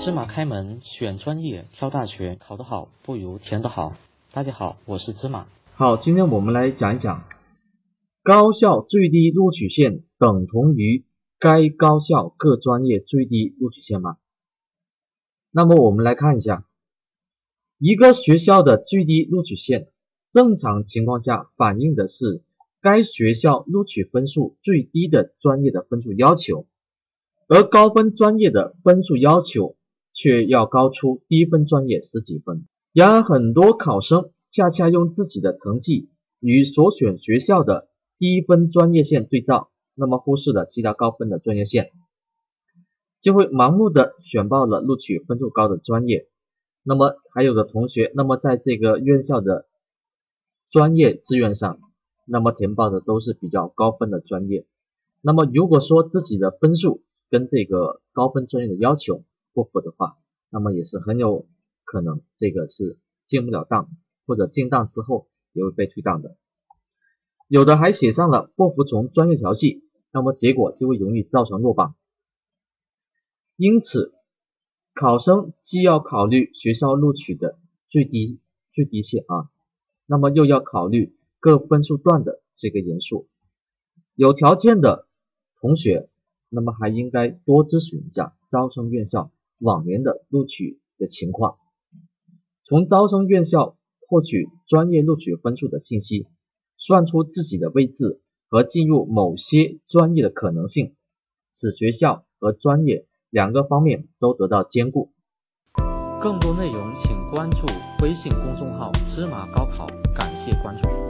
芝麻开门，选专业，挑大学，考得好不如填得好。大家好，我是芝麻。好，今天我们来讲一讲，高校最低录取线等同于该高校各专业最低录取线吗？那么我们来看一下，一个学校的最低录取线，正常情况下反映的是该学校录取分数最低的专业的分数要求，而高分专业的分数要求。却要高出低分专业十几分。然而，很多考生恰恰用自己的成绩与所选学校的低分专业线对照，那么忽视了其他高分的专业线，就会盲目的选报了录取分数高的专业。那么，还有的同学，那么在这个院校的专业志愿上，那么填报的都是比较高分的专业。那么，如果说自己的分数跟这个高分专业的要求，不符的话，那么也是很有可能这个是进不了档，或者进档之后也会被退档的。有的还写上了不服从专业调剂，那么结果就会容易造成落榜。因此，考生既要考虑学校录取的最低最低线啊，那么又要考虑各分数段的这个人数。有条件的同学，那么还应该多咨询一下招生院校。往年的录取的情况，从招生院校获取专业录取分数的信息，算出自己的位置和进入某些专业的可能性，使学校和专业两个方面都得到兼顾。更多内容请关注微信公众号“芝麻高考”，感谢关注。